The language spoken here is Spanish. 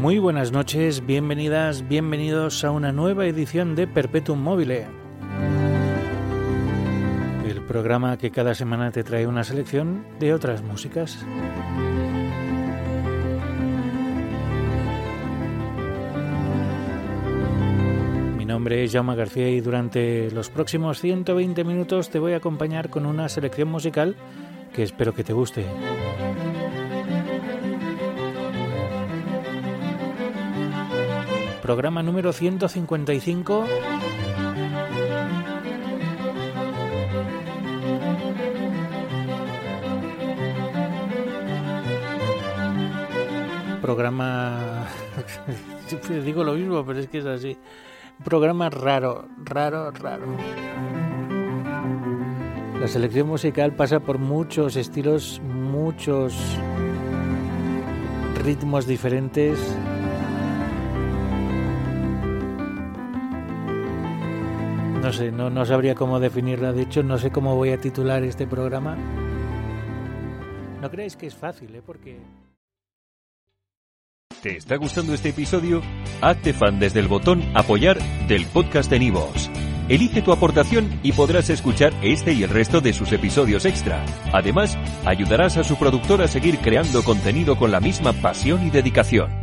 Muy buenas noches, bienvenidas, bienvenidos a una nueva edición de Perpetuum Mobile. El programa que cada semana te trae una selección de otras músicas. Mi nombre es Jaume García y durante los próximos 120 minutos te voy a acompañar con una selección musical que espero que te guste. Programa número 155. Programa... Siempre digo lo mismo, pero es que es así. Programa raro, raro, raro. La selección musical pasa por muchos estilos, muchos ritmos diferentes No sé, no, no sabría cómo definirla. De hecho, no sé cómo voy a titular este programa. No creéis que es fácil, ¿eh? Porque... ¿Te está gustando este episodio? Hazte fan desde el botón Apoyar del podcast de Nivos. Elige tu aportación y podrás escuchar este y el resto de sus episodios extra. Además, ayudarás a su productor a seguir creando contenido con la misma pasión y dedicación.